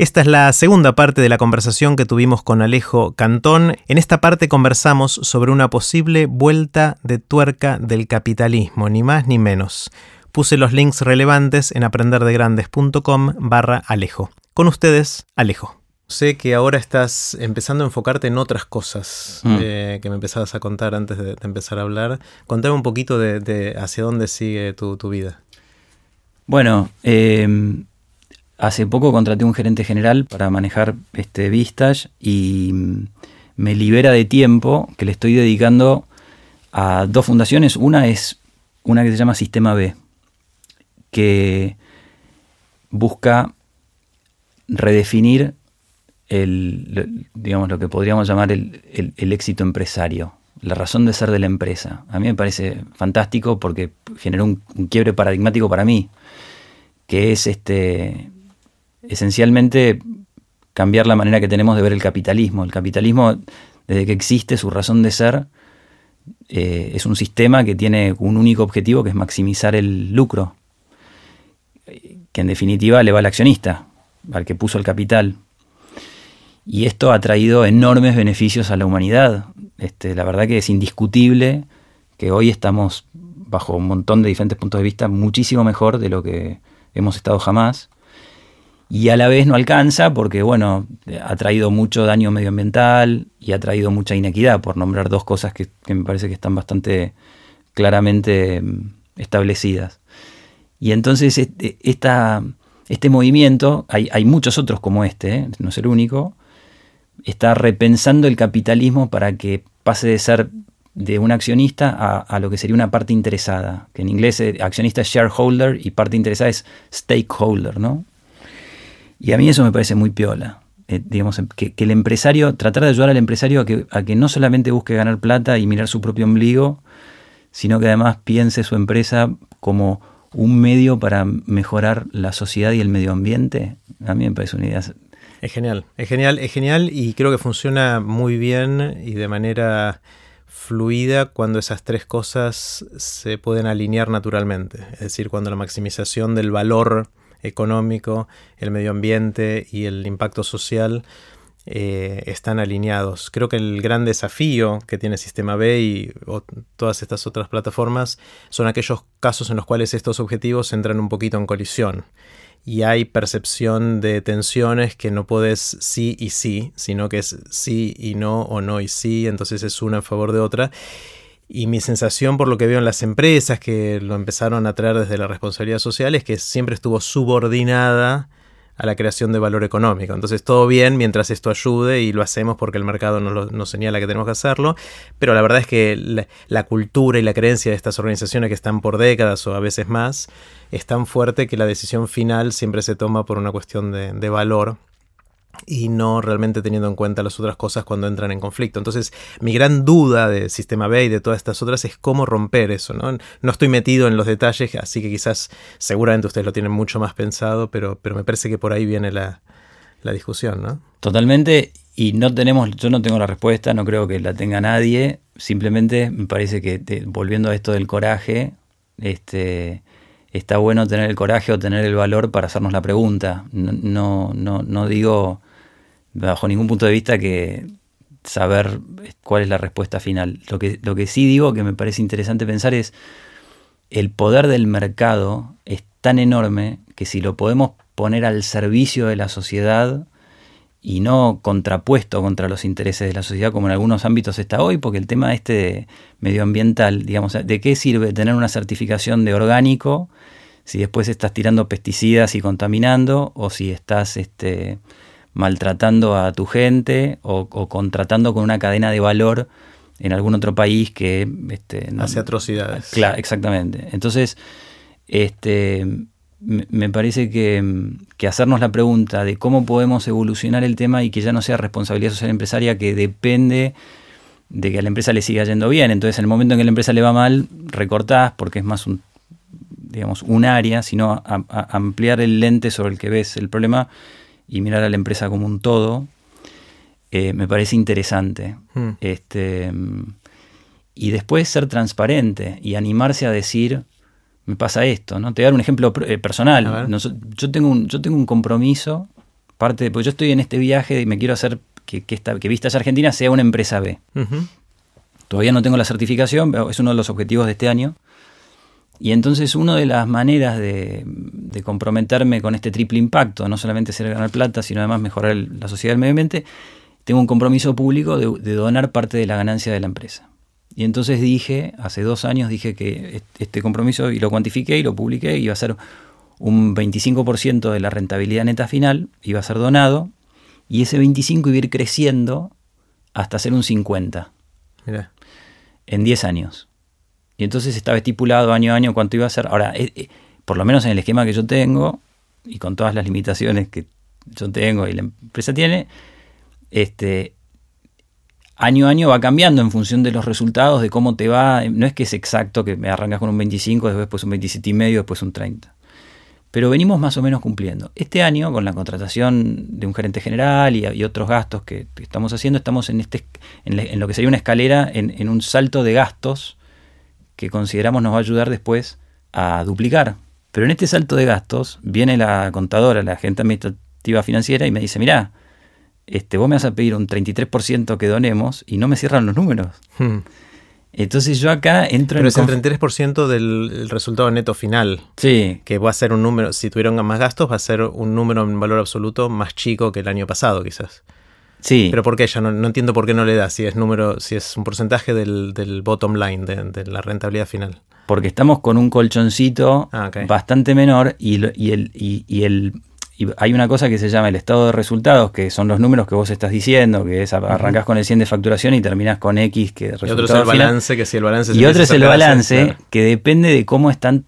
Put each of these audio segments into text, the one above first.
Esta es la segunda parte de la conversación que tuvimos con Alejo Cantón. En esta parte conversamos sobre una posible vuelta de tuerca del capitalismo, ni más ni menos. Puse los links relevantes en aprenderdegrandes.com barra Alejo. Con ustedes, Alejo. Sé que ahora estás empezando a enfocarte en otras cosas Mm. eh, que me empezabas a contar antes de, de empezar a hablar. Contame un poquito de, de hacia dónde sigue tu, tu vida. Bueno, eh, hace poco contraté un gerente general para manejar este Vistage y mm, me libera de tiempo que le estoy dedicando a dos fundaciones. Una es una que se llama Sistema B, que busca redefinir el, digamos, lo que podríamos llamar el, éxito empresario, la razón de ser de la empresa. A mí me parece fantástico porque generó un quiebre paradigmático para mí, que es este esencialmente cambiar la manera que tenemos de ver el capitalismo. El capitalismo, desde que existe su razón de ser, eh, es un sistema que tiene un único objetivo, que es maximizar el lucro, que en definitiva le va al accionista, al que puso el capital. Y esto ha traído enormes beneficios a la humanidad. Este, la verdad que es indiscutible que hoy estamos, bajo un montón de diferentes puntos de vista, muchísimo mejor de lo que hemos estado jamás. Y a la vez no alcanza porque, bueno, ha traído mucho daño medioambiental y ha traído mucha inequidad, por nombrar dos cosas que, me parece que están bastante claramente mm, establecidas. Y entonces este, este movimiento, hay, hay muchos otros como este, ¿eh? no es el único, está repensando el capitalismo para que pase de ser de un accionista a, a lo que sería una parte interesada, que en inglés eh, accionista es shareholder y parte interesada es stakeholder, ¿no? Y a mí eso me parece muy piola. Eh, digamos, que, que el empresario, tratar de ayudar al empresario a que, a que no solamente busque ganar plata y mirar su propio ombligo, sino que además piense su empresa como un medio para mejorar la sociedad y el medio ambiente, a mí me parece una idea Es genial, es genial, es genial y creo que funciona muy bien y de manera fluida cuando esas tres cosas se pueden alinear naturalmente. Es decir, cuando la maximización del valor económico, el medio ambiente y el impacto social eh, están alineados. Creo que el gran desafío que tiene Sistema B y o- todas estas otras plataformas son aquellos casos en los cuales estos objetivos entran un poquito en colisión y hay percepción de tensiones que no puedes sí y sí, sino que es sí y no o no y sí, entonces es una en favor de otra. Y mi sensación por lo que veo en las empresas que lo empezaron a traer desde la responsabilidad social es que siempre estuvo subordinada a la creación de valor económico. Entonces todo bien mientras esto ayude y lo hacemos porque el mercado nos, lo- señala que tenemos que hacerlo, pero la verdad es que la, cultura y la creencia de estas organizaciones que están por décadas o a veces más es tan fuerte que la decisión final siempre se toma por una cuestión de valor y no realmente teniendo en cuenta las otras cosas cuando entran en conflicto. Entonces, mi gran duda de Sistema B y de todas estas otras es cómo romper eso, ¿no? No estoy metido en los detalles, así que quizás seguramente ustedes lo tienen mucho más pensado, pero, pero me parece que por ahí viene la, la discusión, ¿no? Totalmente, y no tenemos, yo no tengo la respuesta, no creo que la tenga nadie. Simplemente me parece que volviendo a esto del coraje, este, está bueno tener el coraje o tener el valor para hacernos la pregunta. No, no, no, digo bajo ningún punto de vista que saber cuál es la respuesta final. Lo que, lo que sí digo que me parece interesante pensar es el poder del mercado es tan enorme que si lo podemos poner al servicio de la sociedad y no contrapuesto contra los intereses de la sociedad como en algunos ámbitos está hoy, porque el tema este medioambiental, digamos, ¿de qué sirve tener una certificación de orgánico si después estás tirando pesticidas y contaminando o si estás este, maltratando a tu gente o, o contratando con una cadena de valor en algún otro país que este, no- Hace atrocidades. Claro, exactamente. Entonces, este, me parece que, que hacernos la pregunta de cómo podemos evolucionar el tema y que ya no sea responsabilidad social empresaria que depende de que a la empresa le siga yendo bien. Entonces, en el momento en que a la empresa le va mal, recortás porque es más un, digamos, un área, sino a- a- ampliar el lente sobre el que ves el problema y mirar a la empresa como un todo, eh, me parece interesante. Mm. Este, y después ser transparente y animarse a decir, me pasa esto, ¿no? Te voy a dar un ejemplo eh, personal. Nos- yo, tengo un, yo tengo un compromiso Parte, porque yo estoy en este viaje y me quiero hacer que, que, esta, que Vistas Argentina sea una empresa B. Todavía no tengo la certificación, es uno de los objetivos de este año. Y entonces una de las maneras de, comprometerme con este triple impacto, no solamente ser ganar plata, sino además mejorar la sociedad del medio ambiente, tengo un compromiso público de, donar parte de la ganancia de la empresa. Y entonces dije, hace dos años dije que este compromiso, y lo cuantifiqué y lo publiqué, iba a ser un 25% de la rentabilidad neta final, iba a ser donado, y ese 25 iba a ir creciendo hasta ser un 50. Mira en 10 años. Y entonces estaba estipulado año a año cuánto iba a ser. Ahora, eh, eh, por lo menos en el esquema que yo tengo, y con todas las limitaciones que yo tengo y la empresa tiene, este, año a año va cambiando en función de los resultados, de cómo te va. No es que es exacto que me arrancas con un 25, después un 27 y medio, después un 30 pero venimos más o menos cumpliendo. Este año, con la contratación de un gerente general y, otros gastos que, estamos haciendo, estamos en, este, en, lo que sería una escalera, en, un salto de gastos que consideramos nos va a ayudar después a duplicar. Pero en este salto de gastos viene la contadora, la agente administrativa financiera y me dice, mira, este, vos me vas a pedir un 33% que donemos y no me cierran los números. Hmm. Entonces yo acá entro Pero en... Pero es el 33% del resultado neto final. Sí. Que va a ser un número, si tuvieron más gastos, va a ser un número en valor absoluto más chico que el año pasado, quizás. Sí. Pero ¿por qué ella? No, entiendo por qué no le da, si es número, si es un porcentaje del, bottom line, de, la rentabilidad final. Porque estamos con un colchoncito ah, bastante menor y, el, y el y hay una cosa que se llama el estado de resultados, que son los números que vos estás diciendo, que es arrancás con el 100 de facturación y terminás con X, que Y otro es el balance, que si el balance Y otro es el balance, que depende de cómo está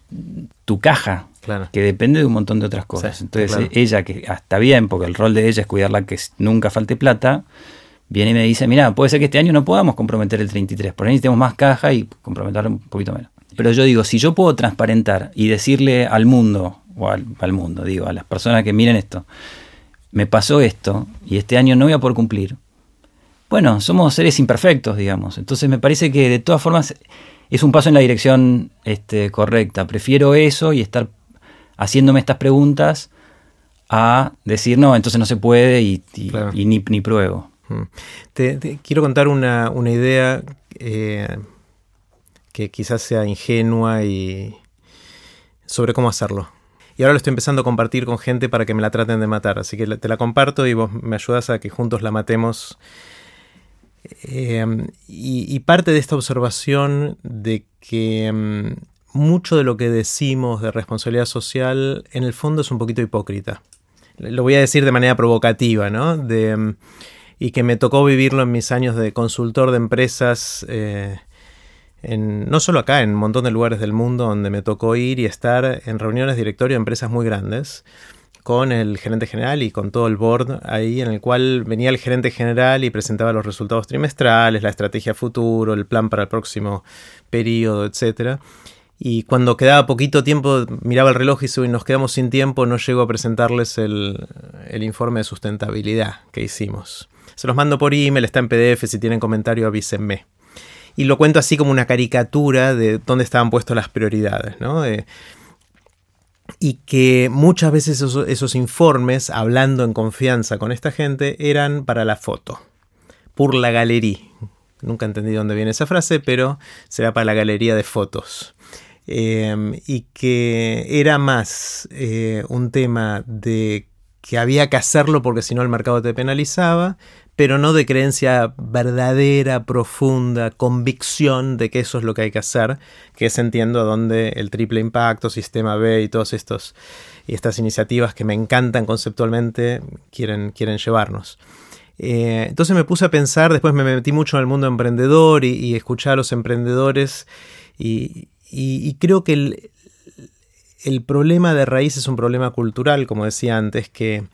tu caja. Que depende de un montón de otras cosas. Entonces, ella, que está bien, porque el rol de ella es cuidarla que nunca falte plata, viene y me dice: Mira, puede ser que este año no podamos comprometer el 33, por ahí necesitamos más caja y comprometer un poquito menos. Pero yo digo: si yo puedo transparentar y decirle al mundo, o al, mundo, digo, a las personas que miren esto, me pasó esto y este año no voy a poder cumplir. Bueno, somos seres imperfectos, digamos. Entonces me parece que de todas formas es un paso en la dirección este, correcta. Prefiero eso y estar haciéndome estas preguntas a decir, no, entonces no se puede y, ni, pruebo. Mm. Te, quiero contar una, idea eh, que quizás sea ingenua y sobre cómo hacerlo. Y ahora lo estoy empezando a compartir con gente para que me la traten de matar. Así que te la comparto y vos me ayudas a que juntos la matemos. Eh, y, parte de esta observación de que mm, mucho de lo que decimos de responsabilidad social en el fondo es un poquito hipócrita. Lo voy a decir de manera provocativa, ¿no? De, y que me tocó vivirlo en mis años de consultor de empresas. Eh, no solo acá, en un montón de lugares del mundo donde me tocó ir y estar en reuniones directorio de empresas muy grandes con el gerente general y con todo el board ahí en el cual venía el gerente general y presentaba los resultados trimestrales, la estrategia futuro, el plan para el próximo periodo, etc. Y cuando quedaba poquito tiempo, miraba el reloj y nos quedamos sin tiempo, no llego a presentarles el, informe de sustentabilidad que hicimos. Se los mando por email, está en PDF, si tienen comentario avísenme y lo cuento así como una caricatura de dónde estaban puestas las prioridades, ¿no? y que muchas veces esos, informes, hablando en confianza con esta gente, eran para la foto, por la galería. Nunca entendí dónde viene esa frase, pero será para la galería de fotos. Em, y que era más eh, un tema de que había que hacerlo porque si no el mercado te penalizaba, pero no de creencia verdadera, profunda, convicción de que eso es lo que hay que hacer, que es entiendo a dónde el triple impacto, sistema B y todas estos, y estas iniciativas que me encantan conceptualmente quieren, quieren llevarnos. Eh, entonces me puse a pensar, después me metí mucho en el mundo emprendedor y, y escuché a los emprendedores y, y creo que el, el problema de raíz es un problema cultural, como decía antes, que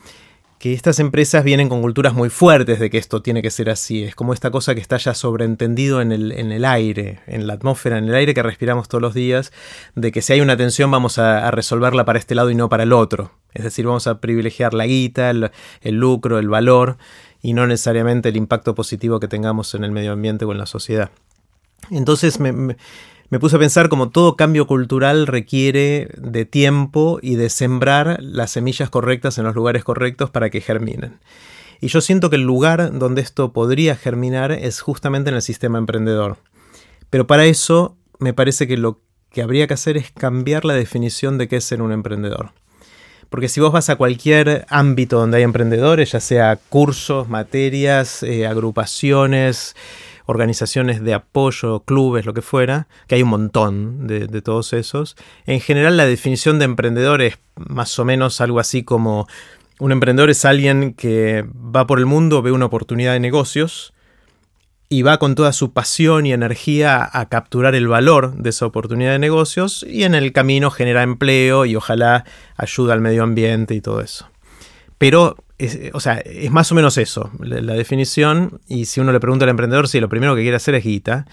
que estas empresas vienen con culturas muy fuertes de que esto tiene que ser así. Es como esta cosa que está ya sobreentendido en el, en el aire, en la atmósfera, en el aire que respiramos todos los días, de que si hay una tensión vamos a, resolverla para este lado y no para el otro. Es decir, vamos a privilegiar la guita, el, lucro, el valor y no necesariamente el impacto positivo que tengamos en el medio ambiente o en la sociedad. Entonces me puse a pensar como todo cambio cultural requiere de tiempo y de sembrar las semillas correctas en los lugares correctos para que germinen. Y yo siento que el lugar donde esto podría germinar es justamente en el sistema emprendedor. Pero para eso me parece que lo que habría que hacer es cambiar la definición de qué es ser un emprendedor. Porque si vos vas a cualquier ámbito donde hay emprendedores, ya sea cursos, materias, eh, agrupaciones, organizaciones de apoyo, clubes, lo que fuera, que hay un montón de, todos esos. En general la definición de emprendedor es más o menos algo así como un emprendedor es alguien que va por el mundo, ve una oportunidad de negocios y va con toda su pasión y energía a capturar el valor de esa oportunidad de negocios y en el camino genera empleo y ojalá ayuda al medio ambiente y todo eso. Pero es, o sea, es más o menos eso, la, definición. Y si uno le pregunta al emprendedor, sí, lo primero que quiere hacer es guita.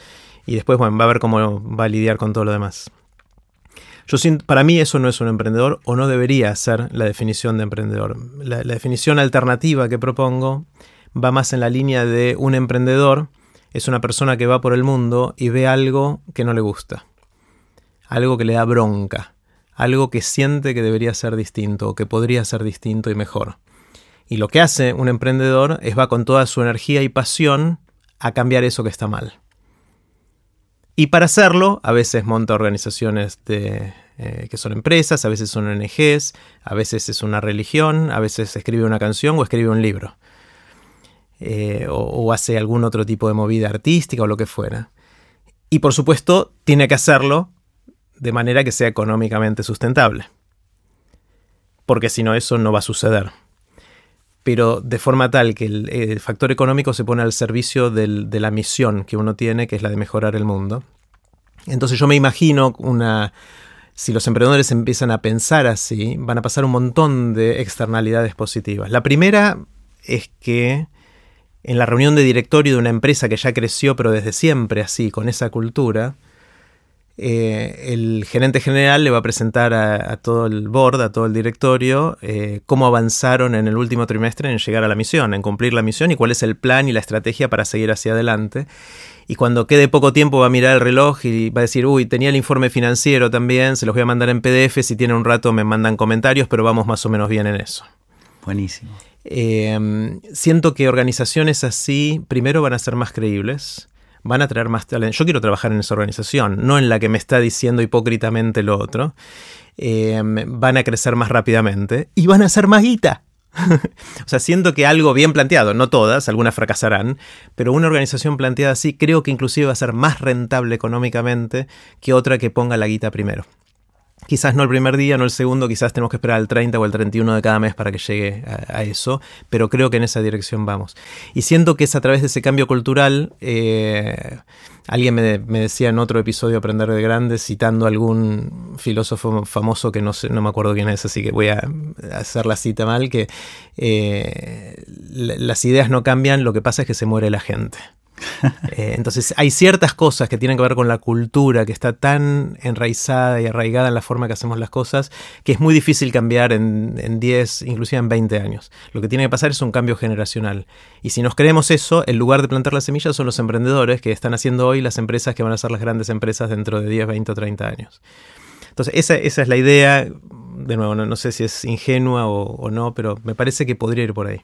Y después, bueno, va a ver cómo va a lidiar con todo lo demás. Yo para mí eso no es un emprendedor o no debería ser la definición de emprendedor. La definición alternativa que propongo va más en la línea de un emprendedor es una persona que va por el mundo y ve algo que no le gusta, algo que le da bronca, algo que siente que debería ser distinto o que podría ser distinto y mejor. Y lo que hace un emprendedor es va con toda su energía y pasión a cambiar eso que está mal. Y para hacerlo, a veces monta organizaciones eh, que son empresas, a veces son ONGs, a veces es una religión, a veces escribe una canción o escribe un libro. Eh, o hace algún otro tipo de movida artística o lo que fuera. Y por supuesto, tiene que hacerlo de manera que sea económicamente sustentable. Porque si no, eso no va a suceder pero de forma tal que el, factor económico se pone al servicio de la misión que uno tiene, que es la de mejorar el mundo. Entonces yo me imagino una... Si los emprendedores empiezan a pensar así, van a pasar un montón de externalidades positivas. La primera es que en la reunión de directorio de una empresa que ya creció, pero desde siempre así, con esa cultura, eh, el gerente general le va a presentar a, todo el board, a todo el directorio, eh, cómo avanzaron en el último trimestre en llegar a la misión, en cumplir la misión y cuál es el plan y la estrategia para seguir hacia adelante. Y cuando quede poco tiempo va a mirar el reloj y va a decir, uy, tenía el informe financiero también, se los voy a mandar en PDF, si tiene un rato me mandan comentarios, pero vamos más o menos bien en eso. Buenísimo. Eh, siento que organizaciones así, primero van a ser más creíbles van a traer más talento. Yo quiero trabajar en esa organización, no en la que me está diciendo hipócritamente lo otro. Em, van a crecer más rápidamente y van a ser más guita. o sea, siento que algo bien planteado, no todas, algunas fracasarán, pero una organización planteada así creo que inclusive va a ser más rentable económicamente que otra que ponga la guita primero. Quizás no el primer día, no el segundo, quizás tenemos que esperar el 30 o el 31 de cada mes para que llegue a, eso, pero creo que en esa dirección vamos. Y siento que es a través de ese cambio cultural, eh, alguien me, decía en otro episodio Aprender de Grandes, citando algún filósofo famoso que no, sé, no me acuerdo quién es, así que voy a hacer la cita mal, que eh, las ideas no cambian, lo que pasa es que se muere la gente. Eh, entonces hay ciertas cosas que tienen que ver con la cultura que está tan enraizada y arraigada en la forma que hacemos las cosas que es muy difícil cambiar en, en 10, inclusive en 20 años. Lo que tiene que pasar es un cambio generacional. Y si nos creemos eso, el lugar de plantar las semillas son los emprendedores que están haciendo hoy las empresas que van a ser las grandes empresas dentro de 10, 20 o 30 años. Entonces esa, es la idea. De nuevo, no, sé si es ingenua o no, pero me parece que podría ir por ahí.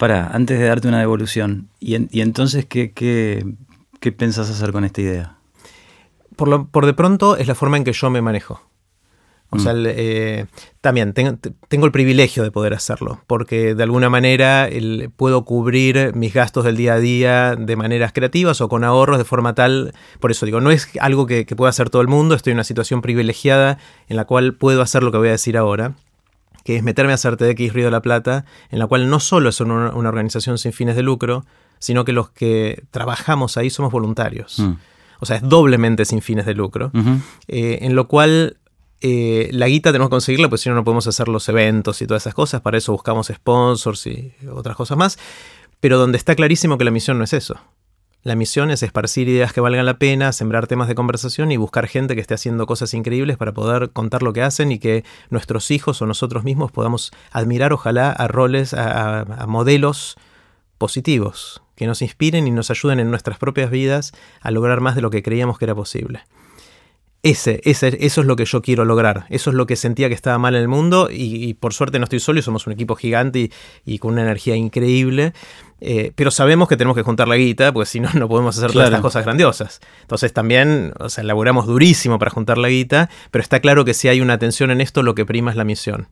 Para, antes de darte una devolución, ¿y, entonces ¿qué, qué, qué pensás hacer con esta idea? Por, lo, por de pronto es la forma en que yo me manejo. O sea, mm. eh, también tengo, tengo, el privilegio de poder hacerlo, porque de alguna manera puedo cubrir mis gastos del día a día de maneras creativas o con ahorros de forma tal, por eso digo, no es algo que, que pueda hacer todo el mundo, estoy en una situación privilegiada en la cual puedo hacer lo que voy a decir ahora que es meterme a hacer TDX Río de la Plata, en la cual no solo es una, organización sin fines de lucro, sino que los que trabajamos ahí somos voluntarios. Mm. O sea, es doblemente sin fines de lucro, eh, en lo cual eh, la guita tenemos que conseguirla, pues si no, no podemos hacer los eventos y todas esas cosas, para eso buscamos sponsors y otras cosas más, pero donde está clarísimo que la misión no es eso. La misión es esparcir ideas que valgan la pena, sembrar temas de conversación y buscar gente que esté haciendo cosas increíbles para poder contar lo que hacen y que nuestros hijos o nosotros mismos podamos admirar, ojalá, a roles, a, modelos positivos, que nos inspiren y nos ayuden en nuestras propias vidas a lograr más de lo que creíamos que era posible. ese, ese, eso es lo que yo quiero lograr. Eso es lo que sentía que estaba mal en el mundo y, por suerte no estoy solo y somos un equipo gigante y, con una energía increíble. Eh, pero sabemos que tenemos que juntar la guita, porque si no, no podemos hacer todas estas cosas grandiosas. Entonces también, o sea, laburamos durísimo para juntar la guita, pero está claro que si hay una tensión en esto, lo que prima es la misión.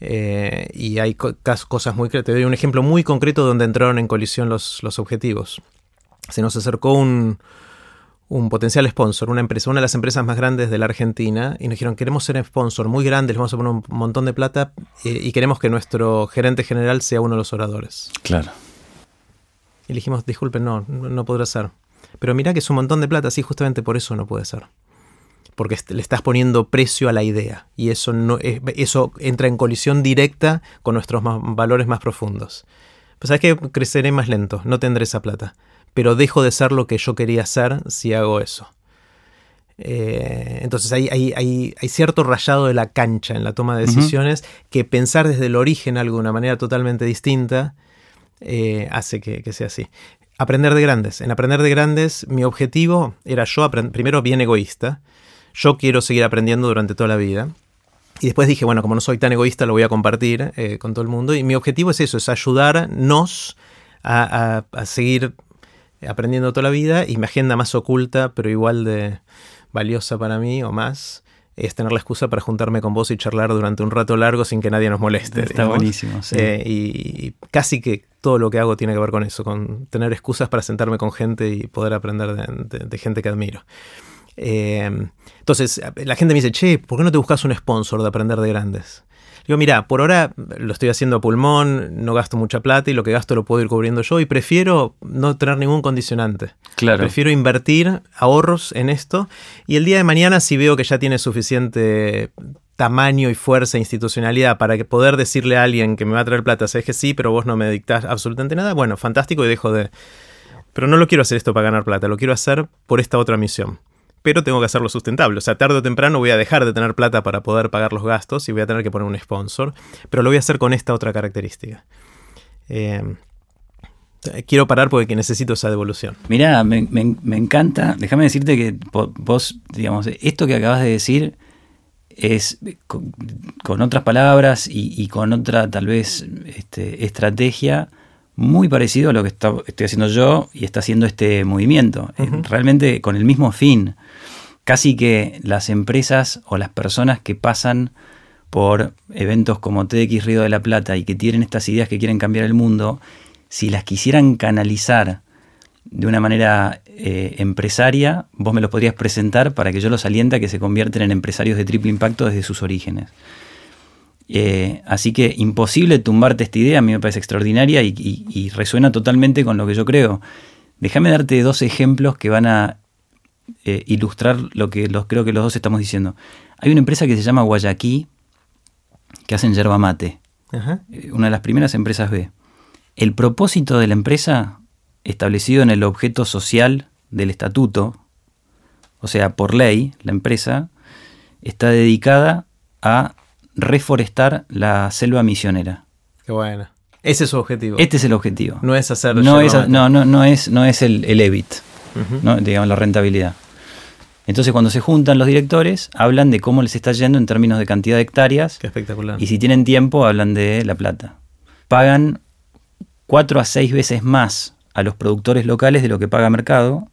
Eh, y hay cosas muy... Te doy un ejemplo muy concreto donde entraron en colisión los, los objetivos. Se nos acercó un, un potencial sponsor, una empresa, una de las empresas más grandes de la Argentina, y nos dijeron, queremos ser sponsor muy grande, les vamos a poner un montón de plata eh, y queremos que nuestro gerente general sea uno de los oradores. Claro. Y le dijimos, disculpen, no, no podrá ser. Pero mira que es un montón de plata, sí, justamente por eso no puede ser. Porque le estás poniendo precio a la idea y eso, no, eso entra en colisión directa con nuestros valores más profundos. Pues sabes que creceré más lento, no tendré esa plata pero dejo de ser lo que yo quería ser si hago eso. Eh, entonces hay, hay, cierto rayado de la cancha en la toma de decisiones que pensar desde el origen algo de una manera totalmente distinta eh, hace que, sea así. Aprender de grandes. En aprender de grandes mi objetivo era yo, primero bien egoísta. Yo quiero seguir aprendiendo durante toda la vida. Y después dije, bueno, como no soy tan egoísta, lo voy a compartir eh, con todo el mundo. Y mi objetivo es eso, es ayudarnos a, a seguir aprendiendo toda la vida y mi agenda más oculta, pero igual de valiosa para mí o más, es tener la excusa para juntarme con vos y charlar durante un rato largo sin que nadie nos moleste. Está buenísimo, sí. Eh, y, casi que todo lo que hago tiene que ver con eso, con tener excusas para sentarme con gente y poder aprender de, gente que admiro. Eh, entonces, la gente me dice, che, ¿por qué no te buscas un sponsor de aprender de grandes? Digo, mira, por ahora lo estoy haciendo a pulmón, no gasto mucha plata y lo que gasto lo puedo ir cubriendo yo y prefiero no tener ningún condicionante. Claro. Prefiero invertir ahorros en esto y el día de mañana si veo que ya tiene suficiente tamaño y fuerza institucionalidad para que poder decirle a alguien que me va a traer plata, sabes que sí, pero vos no me dictás absolutamente nada, bueno, fantástico y dejo de... Pero no lo quiero hacer esto para ganar plata, lo quiero hacer por esta otra misión pero tengo que hacerlo sustentable. O sea, tarde o temprano voy a dejar de tener plata para poder pagar los gastos y voy a tener que poner un sponsor, pero lo voy a hacer con esta otra característica. Eh, quiero parar porque necesito esa devolución. Mirá, me, encanta. Déjame decirte que vos, digamos, esto que acabas de decir es con, otras palabras y, con otra tal vez este, estrategia muy parecido a lo que estoy haciendo yo y está haciendo este movimiento. Realmente con el mismo fin. Casi que las empresas o las personas que pasan por eventos como TX Río de la Plata y que tienen estas ideas que quieren cambiar el mundo, si las quisieran canalizar de una manera eh, empresaria, vos me los podrías presentar para que yo los aliente a que se convierten en empresarios de triple impacto desde sus orígenes. Eh, así que imposible tumbarte esta idea, a mí me parece extraordinaria y, resuena totalmente con lo que yo creo. Déjame darte dos ejemplos que van a eh, ilustrar lo que los, creo que los dos estamos diciendo. Hay una empresa que se llama Guayaquí, que hacen yerba mate. Una de las primeras empresas B. El propósito de la empresa, establecido en el objeto social del estatuto, o sea, por ley, la empresa, está dedicada a reforestar la selva misionera. Qué bueno. Ese es su objetivo. Este es el objetivo. No es hacer no es, no, no, no es, no es el, el EBIT, digamos, la rentabilidad. Entonces, cuando se juntan los directores, hablan de cómo les está yendo en términos de cantidad de hectáreas. Qué espectacular. Y si tienen tiempo, hablan de la plata. Pagan cuatro a seis veces más a los productores locales de lo que paga mercado.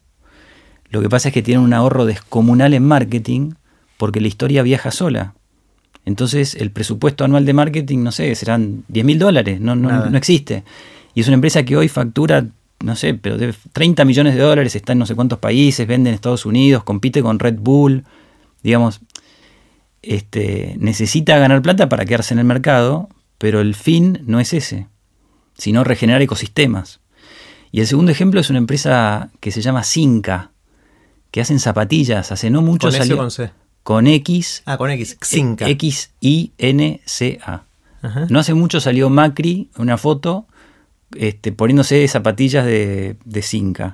Lo que pasa es que tienen un ahorro descomunal en marketing porque la historia viaja sola. Entonces el presupuesto anual de marketing, no sé, serán 10 mil dólares, no, no, existe. Y es una empresa que hoy factura, no sé, pero de 30 millones de dólares, está en no sé cuántos países, vende en Estados Unidos, compite con Red Bull, digamos, este, necesita ganar plata para quedarse en el mercado, pero el fin no es ese, sino regenerar ecosistemas. Y el segundo ejemplo es una empresa que se llama Cinca, que hacen zapatillas, hace no mucho salió con X. Ah, con X, Xinca. X-I-N-C-A. No hace mucho salió Macri, una foto, este, poniéndose zapatillas de, de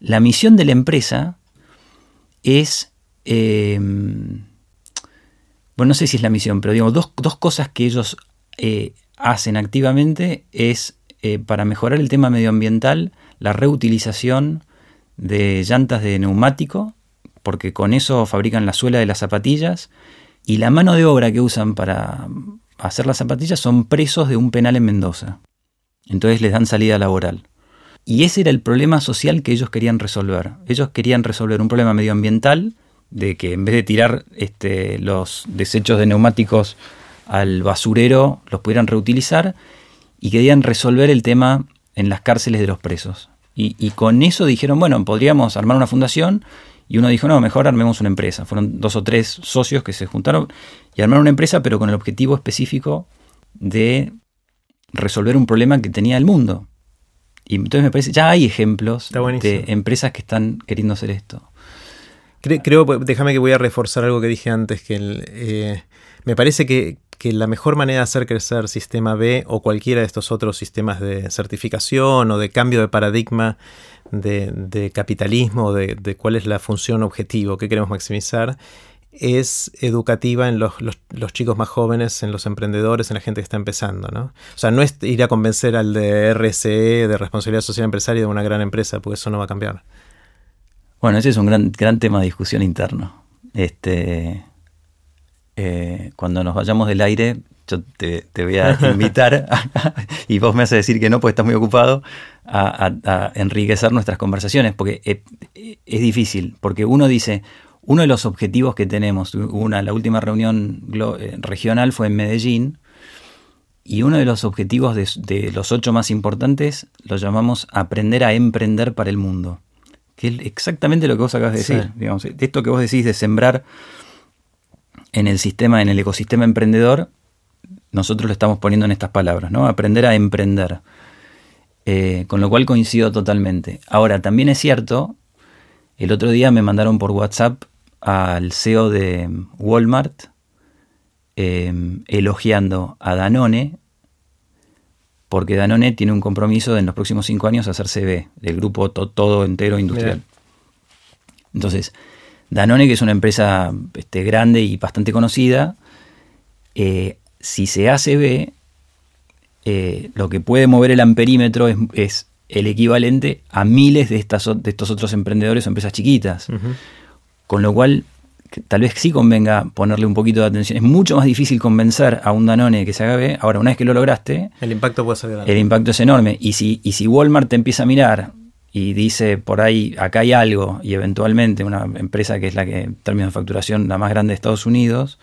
La misión de la empresa es. Em, bueno, no sé si es la misión, pero digo, dos, cosas que ellos eh, hacen activamente es eh, para mejorar el tema medioambiental, la reutilización de llantas de neumático porque con eso fabrican la suela de las zapatillas y la mano de obra que usan para hacer las zapatillas son presos de un penal en Mendoza. Entonces les dan salida laboral. Y ese era el problema social que ellos querían resolver. Ellos querían resolver un problema medioambiental de que en vez de tirar este, los desechos de neumáticos al basurero, los pudieran reutilizar y querían resolver el tema en las cárceles de los presos. Y, con eso dijeron, bueno, podríamos armar una fundación y uno dijo, no, mejor armemos una empresa. Fueron dos o tres socios que se juntaron y armaron una empresa, pero con el objetivo específico de resolver un problema que tenía el mundo. Y entonces me parece, ya hay ejemplos de empresas que están queriendo hacer esto. Creo, déjame que voy a reforzar algo que dije antes, que eh, me parece que, la mejor manera de hacer crecer sistema B o cualquiera de estos otros sistemas de certificación o de cambio de paradigma de, capitalismo, de, de, cuál es la función objetivo que queremos maximizar, es educativa en los, chicos más jóvenes, en los emprendedores, en la gente que está empezando. ¿no? O sea, no es ir a convencer al de RSE, de responsabilidad social empresaria de una gran empresa, porque eso no va a cambiar. Bueno, ese es un gran, gran tema de discusión interno. Este, eh, cuando nos vayamos del aire, yo te, voy a invitar, y vos me haces decir que no, porque estás muy ocupado, a, enriquecer nuestras conversaciones, porque es, es difícil, porque uno dice, uno de los objetivos que tenemos, una, la última reunión eh, regional fue en Medellín, y uno de los objetivos de, los ocho más importantes lo llamamos aprender a emprender para el mundo. Que es exactamente lo que vos acabas de decir. Digamos, esto que vos decís de sembrar en el sistema, en el ecosistema emprendedor, nosotros lo estamos poniendo en estas palabras, ¿no? Aprender a emprender. Eh, con lo cual coincido totalmente. Ahora, también es cierto, el otro día me mandaron por WhatsApp al CEO de Walmart em, elogiando a Danone porque Danone tiene un compromiso de en los próximos cinco años hacerse B, del grupo todo entero industrial. Entonces, Danone, que es una empresa este, grande y bastante conocida, eh, si se hace B, eh, lo que puede mover el amperímetro es, el equivalente a miles de, estas, de estos otros emprendedores o empresas chiquitas. Con lo cual, tal vez sí convenga ponerle un poquito de atención. Es mucho más difícil convencer a un Danone que se haga B. Ahora, una vez que lo lograste, el impacto puede ser grande. El impacto es enorme. Y si, y si Walmart te empieza a mirar y dice por ahí, acá hay algo, y eventualmente una empresa que es la que, en términos de facturación, la más grande de Estados Unidos,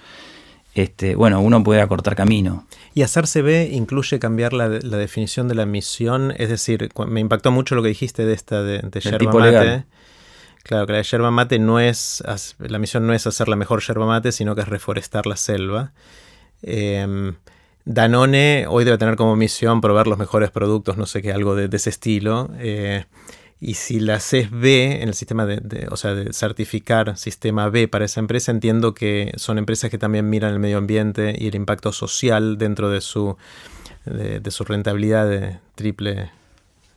este, bueno, uno puede acortar camino. Y hacerse B incluye cambiar la, definición de la misión, es decir, me impactó mucho lo que dijiste de esta de, de yerba mate. Claro, que la yerba mate no es, la misión no es hacer la mejor yerba mate, sino que es reforestar la selva. Em, Danone hoy debe tener como misión probar los mejores productos, no sé qué, algo de, ese estilo. Eh, y si la haces B en el sistema de, o sea, de certificar sistema B para esa empresa, entiendo que son empresas que también miran el medio ambiente y el impacto social dentro de su, de, su rentabilidad de triple,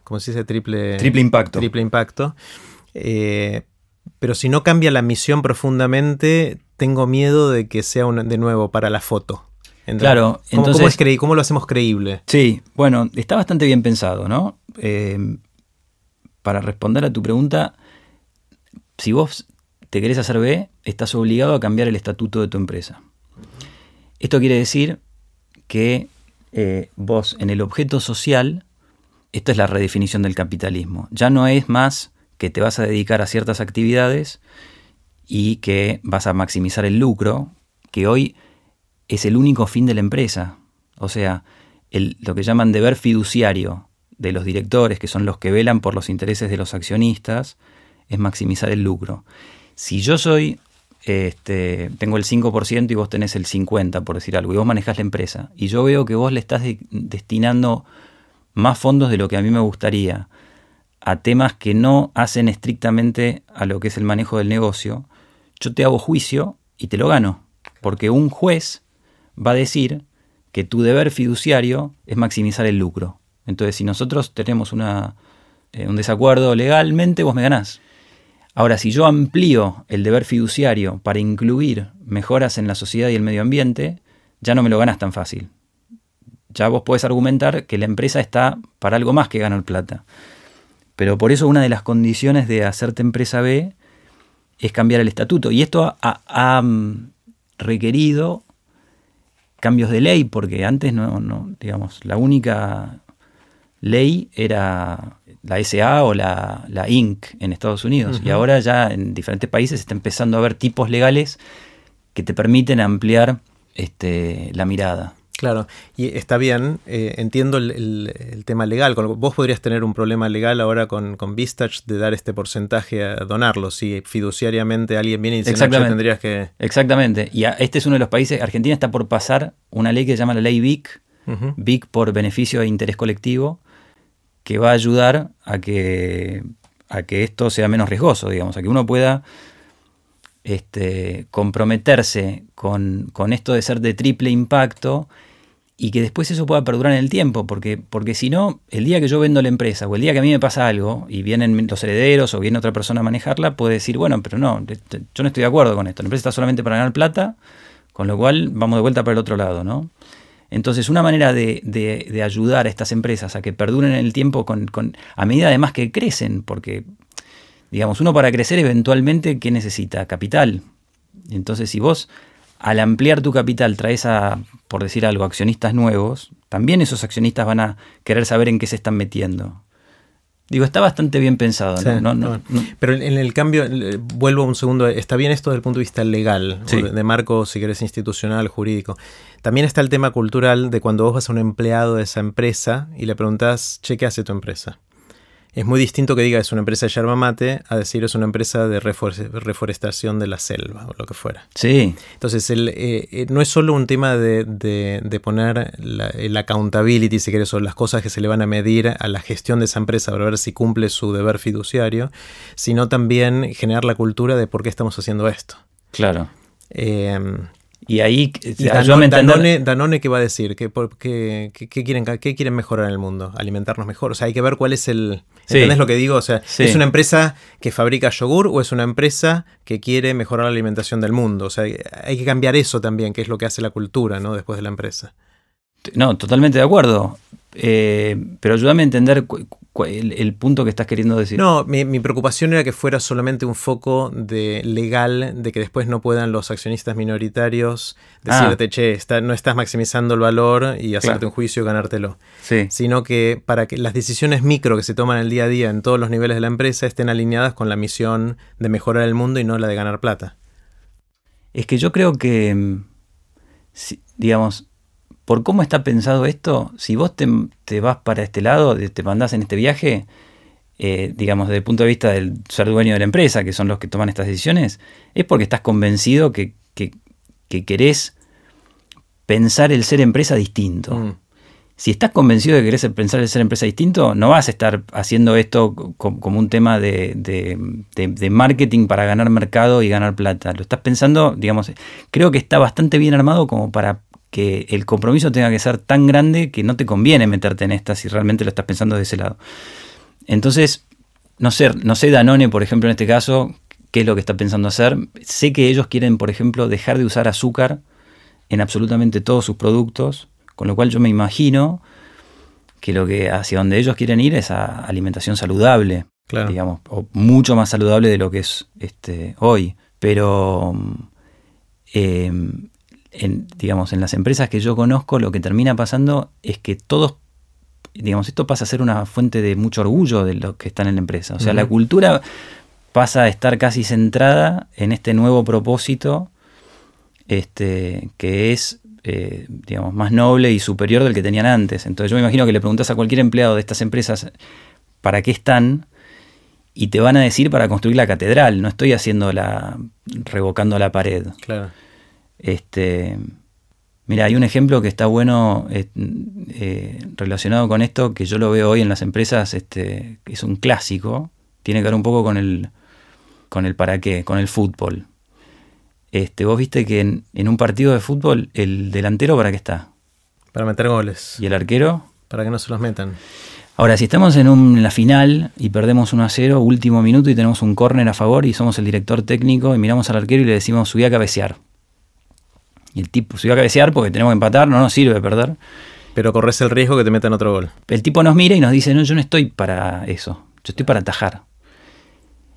¿cómo se dice? Triple, triple impacto. Triple impacto. Eh, pero si no cambia la misión profundamente, tengo miedo de que sea de nuevo para la foto. claro, ¿cómo, entonces, ¿cómo, lo hacemos creíble? Sí, bueno, está bastante bien pensado, ¿no? Eh, para responder a tu pregunta, si vos te querés hacer B, estás obligado a cambiar el estatuto de tu empresa. Esto quiere decir que eh, vos en el objeto social, esta es la redefinición del capitalismo, ya no es más que te vas a dedicar a ciertas actividades y que vas a maximizar el lucro, que hoy es el único fin de la empresa. O sea, lo que llaman deber fiduciario de los directores, que son los que velan por los intereses de los accionistas, es maximizar el lucro. Si yo soy, este, tengo el 5% y vos tenés el 50%, por decir algo, y vos manejás la empresa, y yo veo que vos le estás destinando más fondos de lo que a mí me gustaría, a temas que no hacen estrictamente a lo que es el manejo del negocio, yo te hago juicio y te lo gano. Porque un juez va a decir que tu deber fiduciario es maximizar el lucro. Entonces, si nosotros tenemos una, eh, un desacuerdo legalmente, vos me ganás. Ahora, si yo amplío el deber fiduciario para incluir mejoras en la sociedad y el medio ambiente, ya no me lo ganas tan fácil. Ya vos podés argumentar que la empresa está para algo más que ganar plata. Pero por eso una de las condiciones de hacerte empresa B es cambiar el estatuto. Y esto ha, requerido cambios de ley, porque antes no, digamos, la única ley era la SA o la, la INC en Estados Unidos. Y ahora ya en diferentes países está empezando a haber tipos legales que te permiten ampliar este, la mirada. Claro, y está bien, eh, entiendo el, tema legal. Vos podrías tener un problema legal ahora con, con Vistach de dar este porcentaje a donarlo. Si fiduciariamente alguien viene y dice, Exactamente. tendrías que... Exactamente, y este es uno de los países, Argentina está por pasar una ley que se llama la ley BIC, BIC por beneficio e interés colectivo, que va a ayudar a que, a que esto sea menos riesgoso, digamos, a que uno pueda este, comprometerse con, esto de ser de triple impacto y que después eso pueda perdurar en el tiempo, porque, porque si no, el día que yo vendo la empresa o el día que a mí me pasa algo y vienen los herederos o viene otra persona a manejarla, puede decir, bueno, pero no, yo no estoy de acuerdo con esto, la empresa está solamente para ganar plata, con lo cual vamos de vuelta para el otro lado, ¿no? Entonces, una manera de, ayudar a estas empresas a que perduren en el tiempo con, a medida además que crecen, porque Digamos, uno para crecer eventualmente, ¿qué necesita? Capital. Entonces, si vos al ampliar tu capital traes a, por decir algo, accionistas nuevos, también esos accionistas van a querer saber en qué se están metiendo. Digo, está bastante bien pensado, ¿no? Pero en el cambio, vuelvo un segundo, está bien esto desde el punto de vista legal, de marco, si querés, institucional, jurídico. También está el tema cultural de cuando vos vas a un empleado de esa empresa y le preguntás, che, ¿qué hace tu empresa? Es muy distinto que diga es una empresa de yerba mate a decir es una empresa de reforestación de la selva o lo que fuera. Sí. Entonces, el, eh, eh, no es solo un tema de, poner la, el accountability, si quieres, o las cosas que se le van a medir a la gestión de esa empresa para ver si cumple su deber fiduciario, sino también generar la cultura de por qué estamos haciendo esto. Claro. Eh, y ahí y Danone, Danone, ¿qué va a decir? ¿Qué, quieren, ¿Qué quieren mejorar en el mundo? ¿Alimentarnos mejor? O sea, hay que ver cuál es el... ¿Entendés lo que digo? O sea, ¿es una empresa que fabrica yogur o es una empresa que quiere mejorar la alimentación del mundo? O sea, hay que cambiar eso también, que es lo que hace la cultura, ¿no? Después de la empresa. No, totalmente de acuerdo. Eh, pero ayúdame a entender el, punto que estás queriendo decir. No, mi, preocupación era que fuera solamente un foco de legal, de que después no puedan los accionistas minoritarios decirte, ah. che, no estás maximizando el valor y hacerte un juicio y ganártelo. Sí. Sino que para que las decisiones micro que se toman el día a día en todos los niveles de la empresa estén alineadas con la misión de mejorar el mundo y no la de ganar plata. Es que yo creo que, mm, digamos, por cómo está pensado esto, si vos te, vas para este lado, te mandás en este viaje, eh, digamos, desde el punto de vista del ser dueño de la empresa, que son los que toman estas decisiones, es porque estás convencido que, que, querés pensar el ser empresa distinto. Mm. Si estás convencido de que querés pensar el ser empresa distinto, no vas a estar haciendo esto como un tema de, de, marketing para ganar mercado y ganar plata. Lo estás pensando, digamos, creo que está bastante bien armado como para que el compromiso tenga que ser tan grande que no te conviene meterte en esta si realmente lo estás pensando de ese lado. Entonces, no sé, no sé Danone, por ejemplo, en este caso, qué es lo que está pensando hacer. Sé que ellos quieren, por ejemplo, dejar de usar azúcar en absolutamente todos sus productos, con lo cual yo me imagino que lo que hacia donde ellos quieren ir es a alimentación saludable, digamos, o mucho más saludable de lo que es este hoy. Pero eh, en, digamos, en las empresas que yo conozco, lo que termina pasando es que todos, digamos, esto pasa a ser una fuente de mucho orgullo de los que están en la empresa. O sea, la cultura pasa a estar casi centrada en este nuevo propósito, este, que es, eh, digamos, más noble y superior del que tenían antes. Entonces yo me imagino que le preguntas a cualquier empleado de estas empresas para qué están y te van a decir para construir la catedral. No estoy haciendo la revocando la pared. Claro. Este, mira, hay un ejemplo que está bueno eh, eh, relacionado con esto, que yo lo veo hoy en las empresas, este, es un clásico, tiene que ver un poco con el, con el para qué, con el fútbol. Este, vos viste que en, un partido de fútbol, el delantero para qué está? Para meter goles. ¿Y el arquero? Para que no se los metan. Ahora, si estamos en, un, en, la final y perdemos 1 a 0, último minuto y tenemos un córner a favor y somos el director técnico y miramos al arquero y le decimos subí a cabecear. Y el tipo se iba a cabecear porque tenemos que empatar, no nos sirve perder. Pero corres el riesgo que te metan otro gol. El tipo nos mira y nos dice, no, yo no estoy para eso, yo estoy para atajar.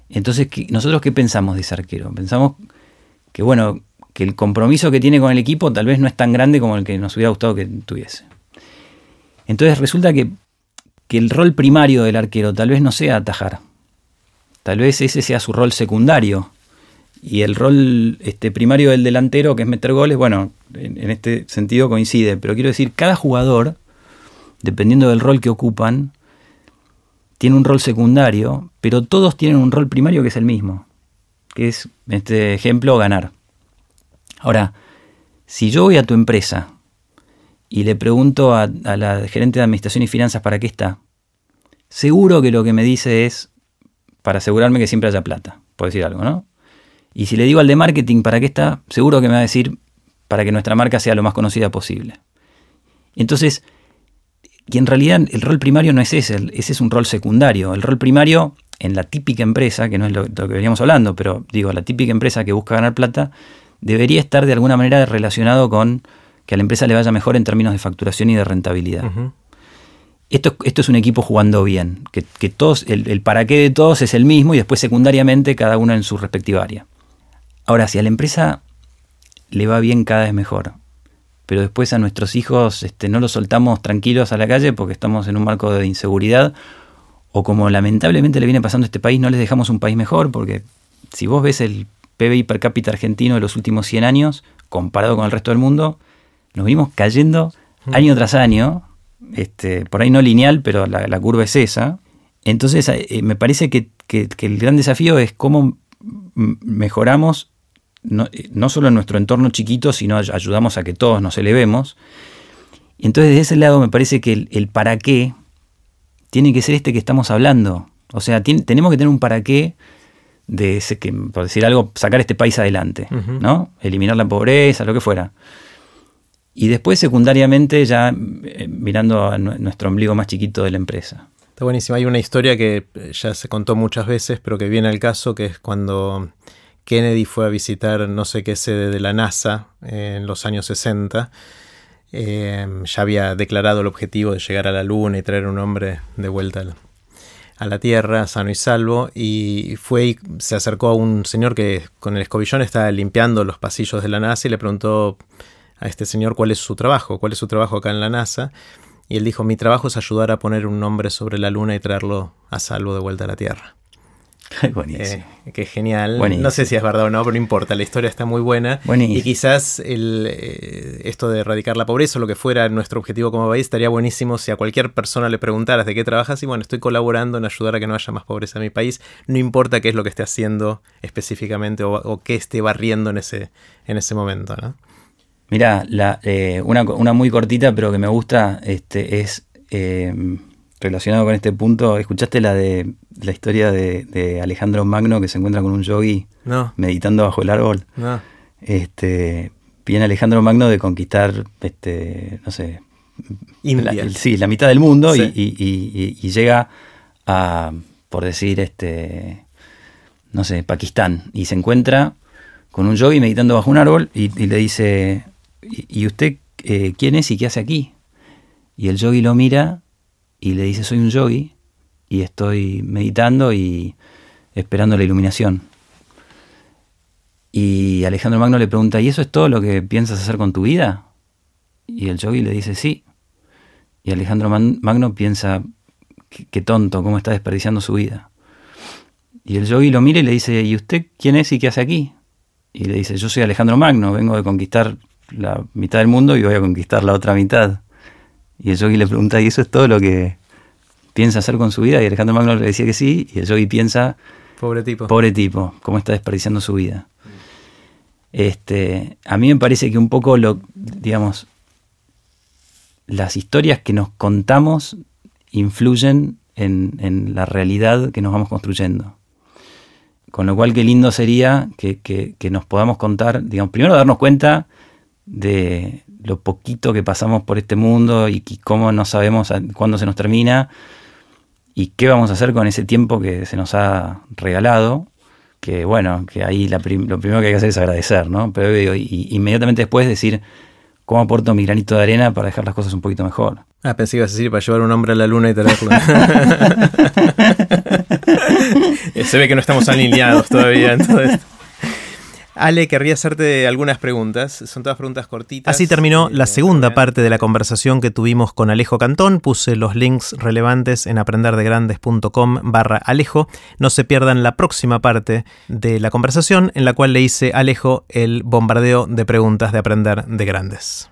Entonces, ¿nosotros qué pensamos de ese arquero? Pensamos que, bueno, que el compromiso que tiene con el equipo tal vez no es tan grande como el que nos hubiera gustado que tuviese. Entonces resulta que, que el rol primario del arquero tal vez no sea atajar. Tal vez ese sea su rol secundario. Y el rol este, primario del delantero, que es meter goles, bueno, en, este sentido coincide. Pero quiero decir, cada jugador, dependiendo del rol que ocupan, tiene un rol secundario, pero todos tienen un rol primario que es el mismo, que es, en este ejemplo, ganar. Ahora, si yo voy a tu empresa y le pregunto a, la gerente de administración y finanzas para qué está, seguro que lo que me dice es para asegurarme que siempre haya plata, por decir algo, ¿no? Y si le digo al de marketing para qué está, seguro que me va a decir para que nuestra marca sea lo más conocida posible. Entonces, y en realidad el rol primario no es ese, ese es un rol secundario. El rol primario en la típica empresa, que no es lo, lo que veníamos hablando, pero digo, la típica empresa que busca ganar plata, debería estar de alguna manera relacionado con que a la empresa le vaya mejor en términos de facturación y de rentabilidad. esto, esto, es un equipo jugando bien, que, todos, el, para qué de todos es el mismo y después secundariamente cada uno en su respectiva área. Ahora, si a la empresa le va bien cada vez mejor, pero después a nuestros hijos este, no los soltamos tranquilos a la calle porque estamos en un marco de inseguridad, o como lamentablemente le viene pasando a este país, no les dejamos un país mejor, porque si vos ves el PBI per cápita argentino de los últimos 100 años, comparado con el resto del mundo, nos venimos cayendo año tras año, este, por ahí no lineal, pero la, curva es esa. Entonces, eh, me parece que, el gran desafío es cómo mejoramos eh, no, solo en nuestro entorno chiquito, sino ayudamos a que todos nos elevemos. Y entonces, de ese lado, me parece que el, para qué tiene que ser este que estamos hablando. O sea, tenemos que tener un para qué de ese que, por decir algo, sacar este país adelante, ¿no? Eliminar la pobreza, lo que fuera. Y después, secundariamente, ya eh, mirando a nuestro ombligo más chiquito de la empresa. Está buenísimo. Hay una historia que eh, ya se contó muchas veces, pero que viene al caso, que es cuando Kennedy fue a visitar no sé qué sede de la NASA en los años 60. Eh, ya había declarado el objetivo de llegar a la Luna y traer un hombre de vuelta a la tierra, sano y salvo, y fue y se acercó a un señor que con el escobillón estaba limpiando los pasillos de la NASA y le preguntó a este señor cuál es su trabajo, cuál es su trabajo acá en la NASA. Y él dijo, mi trabajo es ayudar a poner un nombre sobre la luna y traerlo a salvo de vuelta a la Tierra. Buenísimo. Eh, qué genial. No sé si es verdad o no, pero no importa, la historia está muy buena. Y quizás el, eh, esto de erradicar la pobreza o lo que fuera nuestro objetivo como país estaría buenísimo si a cualquier persona le preguntaras de qué trabajas y bueno, estoy colaborando en ayudar a que no haya más pobreza en mi país. No importa qué es lo que esté haciendo específicamente o, qué esté barriendo en ese, en ese momento. ¿no? Mira, eh, una, una, muy cortita pero que me gusta este, es relacionado con este punto, ¿escuchaste la de la historia de, Alejandro Magno que se encuentra con un yogi meditando bajo el árbol? No. Este, viene Alejandro Magno de conquistar, este, no sé, India. sí, la mitad del mundo y, llega a, por decir, este, no sé, Pakistán y se encuentra con un yogi meditando bajo un árbol y, le dice, ¿y usted eh, quién es y qué hace aquí? Y el yogi lo mira y le dice soy un yogi y estoy meditando y esperando la iluminación. Y Alejandro Magno le pregunta, ¿y eso es todo lo que piensas hacer con tu vida? Y el yogi le dice, sí. Y Alejandro Magno piensa, qué, tonto, cómo está desperdiciando su vida. Y el yogi lo mira y le dice, ¿y usted quién es y qué hace aquí? Y le dice, yo soy Alejandro Magno, vengo de conquistar la mitad del mundo y voy a conquistar la otra mitad. Y el yogi le pregunta, ¿y eso es todo lo que piensa hacer con su vida? Y Alejandro Magno le decía que sí, y el yogi piensa, pobre tipo, pobre tipo, cómo está desperdiciando su vida. Este, a mí me parece que un poco lo, digamos, las historias que nos contamos influyen en, la realidad que nos vamos construyendo. Con lo cual, qué lindo sería que, que nos podamos contar, digamos, primero darnos cuenta de, lo poquito que pasamos por este mundo y, cómo no sabemos cuándo se nos termina y qué vamos a hacer con ese tiempo que se nos ha regalado. Que bueno, que ahí lo primero que hay que hacer es agradecer, ¿no? Pero y, inmediatamente después decir cómo aporto mi granito de arena para dejar las cosas un poquito mejor. Ah, pensé que ibas a decir para llevar un hombre a la luna y traerlo. Se ve que no estamos alineados todavía en todo esto. Ale, querría hacerte algunas preguntas. Son todas preguntas cortitas. Así terminó la segunda parte de la conversación que tuvimos con Alejo Cantón. Puse los links relevantes en aprenderdegrandes.com barra Alejo. No se pierdan la próxima parte de la conversación en la cual le hice a Alejo el bombardeo de preguntas de Aprender de Grandes.